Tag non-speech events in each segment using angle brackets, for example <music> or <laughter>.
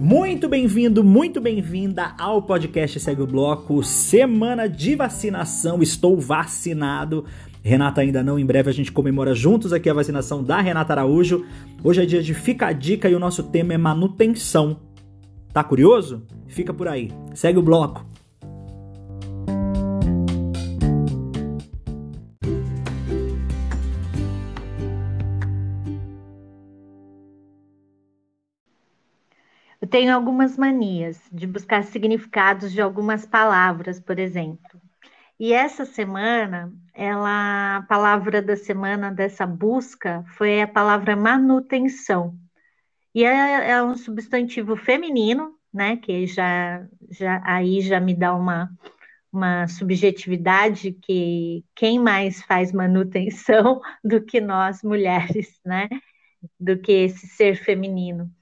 Muito bem-vindo, muito bem-vinda ao podcast Segue o Bloco, semana de vacinação. Estou vacinado. Renata ainda não, em breve a gente comemora juntos aqui a vacinação da Renata Araújo. Hoje é dia de Fica a Dica e o nosso tema é manutenção. Tá curioso? Fica por aí. Segue o bloco. Tenho algumas manias de buscar significados de algumas palavras, por exemplo. E essa semana, ela, a palavra da semana dessa busca foi a palavra manutenção. E é, é um substantivo feminino, né? Que já, já aí já me dá uma, uma subjetividade que quem mais faz manutenção <laughs> do que nós mulheres, né? Do que esse ser feminino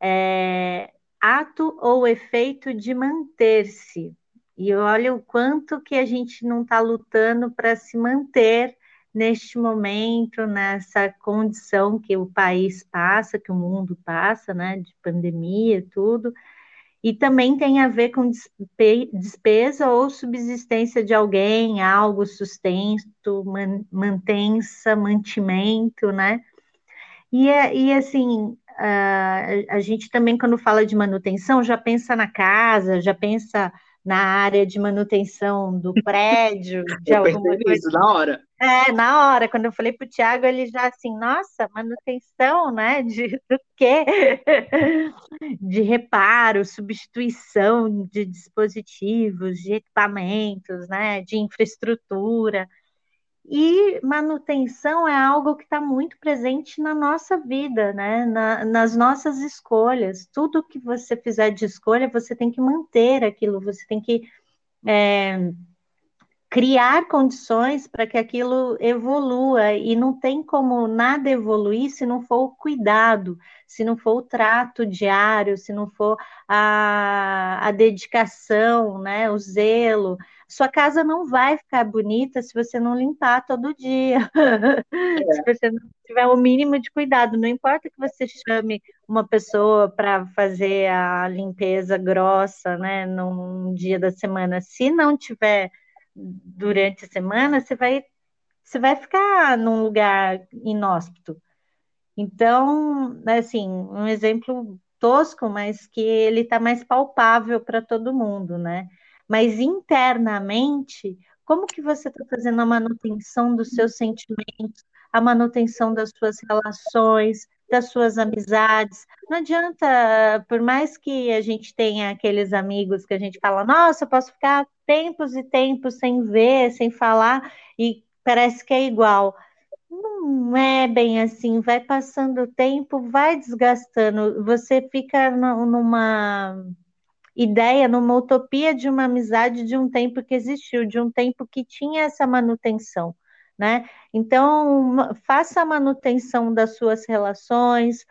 é, ato ou efeito de manter-se. E olha o quanto que a gente não está lutando para se manter neste momento, nessa condição que o país passa, que o mundo passa, né, de pandemia e tudo. E também tem a ver com despesa ou subsistência de alguém, algo, sustento, man, mantença, mantimento, né? E, e assim, Uh, a gente também, quando fala de manutenção, já pensa na casa, já pensa na área de manutenção do <laughs> prédio, de eu alguma coisa. Isso, na hora. É, na hora, quando eu falei para o Tiago, ele já assim, nossa, manutenção, né? De <laughs> do quê? De reparo, substituição de dispositivos, de equipamentos, né? De infraestrutura. E manutenção é algo que está muito presente na nossa vida, né? Na, nas nossas escolhas. Tudo que você fizer de escolha, você tem que manter aquilo, você tem que é, criar condições para que aquilo evolua. E não tem como nada evoluir se não for o cuidado, se não for o trato diário, se não for a, a dedicação, né? o zelo sua casa não vai ficar bonita se você não limpar todo dia. É. <laughs> se você não tiver o mínimo de cuidado, não importa que você chame uma pessoa para fazer a limpeza grossa, né, num dia da semana, se não tiver durante a semana, você vai você vai ficar num lugar inóspito. Então, assim, um exemplo tosco, mas que ele está mais palpável para todo mundo, né? mas internamente, como que você está fazendo a manutenção dos seus sentimentos, a manutenção das suas relações, das suas amizades. Não adianta, por mais que a gente tenha aqueles amigos que a gente fala, nossa, eu posso ficar tempos e tempos sem ver, sem falar, e parece que é igual. Não é bem assim, vai passando o tempo, vai desgastando, você fica numa ideia, numa utopia de uma amizade de um tempo que existiu, de um tempo que tinha essa manutenção, né? Então, faça a manutenção das suas relações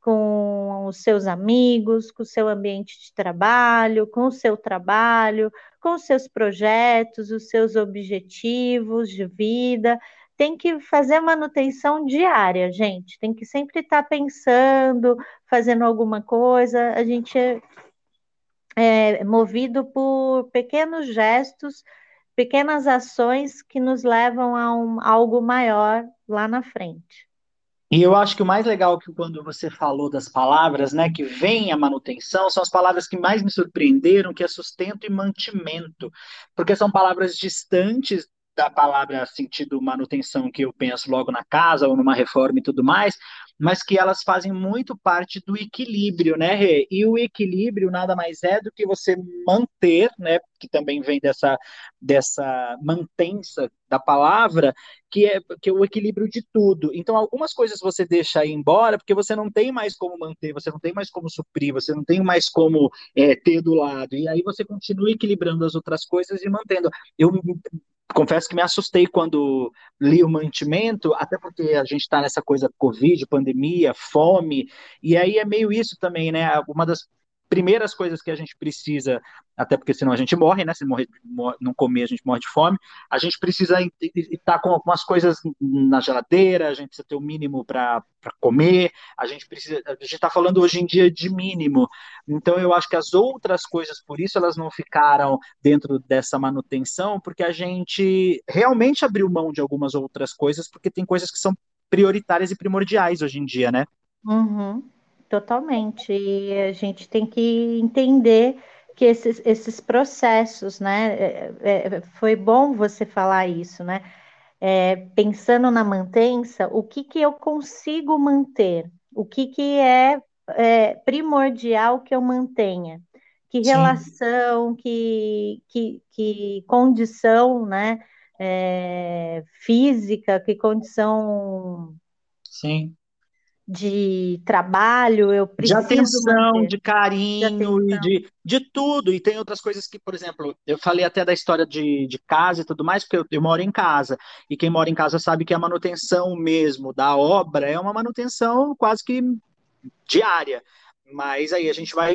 com os seus amigos, com o seu ambiente de trabalho, com o seu trabalho, com os seus projetos, os seus objetivos de vida, tem que fazer manutenção diária, gente. Tem que sempre estar pensando, fazendo alguma coisa. A gente é, movido por pequenos gestos, pequenas ações que nos levam a, um, algo maior lá na frente. E eu acho que o mais legal que quando você falou das palavras, né, que vem a manutenção, são as palavras que mais me surpreenderam, que é sustento e mantimento, porque são palavras distantes da palavra sentido manutenção que eu penso logo na casa ou numa reforma e tudo mais, mas que elas fazem muito parte do equilíbrio, né, Rê? E o equilíbrio nada mais é do que você manter, né, que também vem dessa, dessa mantença da palavra, que é, que é o equilíbrio de tudo. Então, algumas coisas você deixa ir embora, porque você não tem mais como manter, você não tem mais como suprir, você não tem mais como é, ter do lado. E aí você continua equilibrando as outras coisas e mantendo. Eu confesso que me assustei quando li o mantimento, até porque a gente está nessa coisa Covid, pandemia, fome, e aí é meio isso também, né? Uma das primeiras coisas que a gente precisa, até porque senão a gente morre, né? Se morrer, não comer, a gente morre de fome. A gente precisa estar com algumas coisas na geladeira, a gente precisa ter o mínimo para comer, a gente precisa. A gente está falando hoje em dia de mínimo. Então eu acho que as outras coisas, por isso elas não ficaram dentro dessa manutenção, porque a gente realmente abriu mão de algumas outras coisas, porque tem coisas que são prioritárias e primordiais hoje em dia, né? Uhum. Totalmente. E a gente tem que entender que esses, esses processos, né? É, é, foi bom você falar isso, né? É, pensando na mantença, o que, que eu consigo manter? O que, que é, é primordial que eu mantenha? Que relação, que, que, que condição, né? É, física, que condição Sim de trabalho, eu preciso. De atenção, manter. de carinho, de, de, de, tudo. E tem outras coisas que, por exemplo, eu falei até da história de, de casa e tudo mais, porque eu, eu moro em casa. E quem mora em casa sabe que a manutenção mesmo da obra é uma manutenção quase que diária. Mas aí a gente vai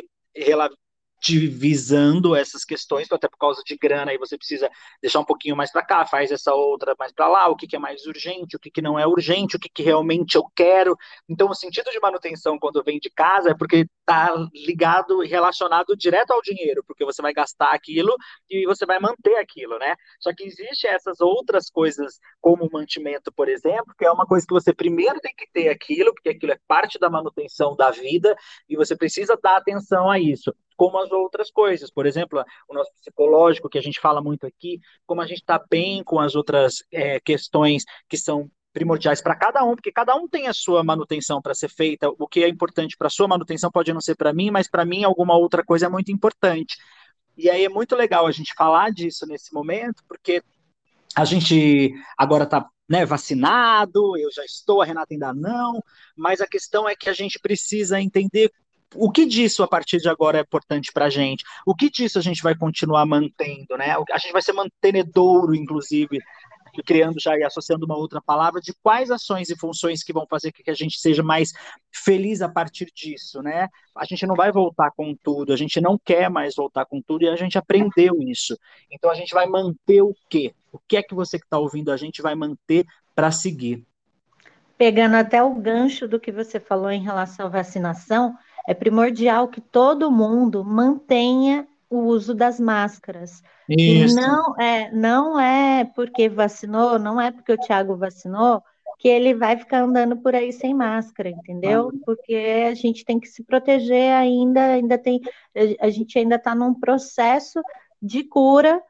divisando essas questões, até por causa de grana, aí você precisa deixar um pouquinho mais para cá, faz essa outra mais para lá, o que, que, é mais urgente, o que, que não é urgente, o que, que, realmente eu quero. Então, o sentido de manutenção quando vem de casa é porque está ligado e relacionado direto ao dinheiro, porque você vai gastar aquilo e você vai manter aquilo, né? Só que existe essas outras coisas, como o mantimento, por exemplo, que é uma coisa que você primeiro tem que ter aquilo, porque aquilo é parte da manutenção da vida e você precisa dar atenção a isso como as outras coisas. Por exemplo, o nosso psicológico, que a gente fala muito aqui, como a gente está bem com as outras é, questões que são primordiais para cada um, porque cada um tem a sua manutenção para ser feita. O que é importante para a sua manutenção pode não ser para mim, mas para mim alguma outra coisa é muito importante. E aí é muito legal a gente falar disso nesse momento, porque a gente agora está né, vacinado, eu já estou, a Renata ainda não, mas a questão é que a gente precisa entender o que disso a partir de agora é importante para a gente? O que disso a gente vai continuar mantendo, né? A gente vai ser mantenedouro, inclusive, criando já e associando uma outra palavra, de quais ações e funções que vão fazer que a gente seja mais feliz a partir disso, né? A gente não vai voltar com tudo, a gente não quer mais voltar com tudo e a gente aprendeu isso. Então a gente vai manter o quê? O que é que você que está ouvindo a gente vai manter para seguir? Pegando até o gancho do que você falou em relação à vacinação, é primordial que todo mundo mantenha o uso das máscaras. Isso. E não é, não é porque vacinou, não é porque o Thiago vacinou que ele vai ficar andando por aí sem máscara, entendeu? Porque a gente tem que se proteger ainda, ainda tem, a gente ainda está num processo de cura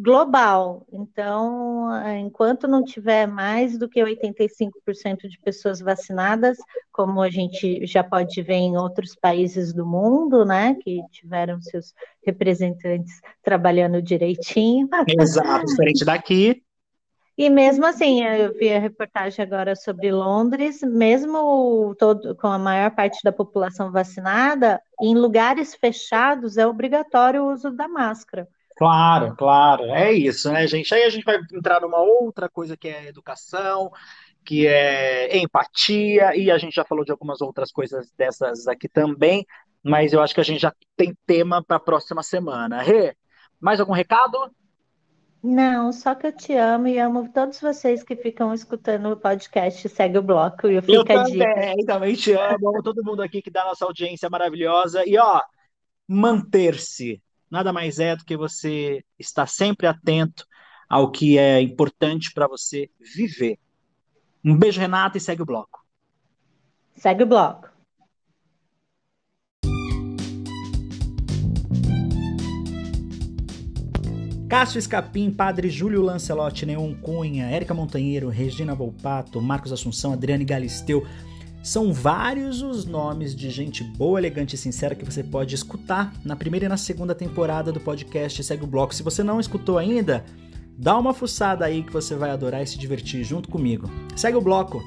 global. Então, enquanto não tiver mais do que 85% de pessoas vacinadas, como a gente já pode ver em outros países do mundo, né, que tiveram seus representantes trabalhando direitinho. Exato, diferente daqui. E mesmo assim, eu vi a reportagem agora sobre Londres, mesmo todo, com a maior parte da população vacinada, em lugares fechados é obrigatório o uso da máscara. Claro, claro, é isso, né, gente? Aí a gente vai entrar numa outra coisa que é educação, que é empatia, e a gente já falou de algumas outras coisas dessas aqui também, mas eu acho que a gente já tem tema para a próxima semana. Rê, mais algum recado? Não, só que eu te amo e amo todos vocês que ficam escutando o podcast Segue o Bloco e eu fico a dica. Eu também te amo, amo todo mundo aqui que dá nossa audiência maravilhosa. E ó, manter-se nada mais é do que você estar sempre atento ao que é importante para você viver. Um beijo, Renata, e segue o bloco. Segue o bloco. Cássio Escapim, Padre Júlio Lancelotti, Neon Cunha, Érica Montanheiro, Regina Volpato, Marcos Assunção, Adriane Galisteu, são vários os nomes de gente boa, elegante e sincera que você pode escutar na primeira e na segunda temporada do podcast Segue o Bloco. Se você não escutou ainda, dá uma fuçada aí que você vai adorar e se divertir junto comigo. Segue o bloco!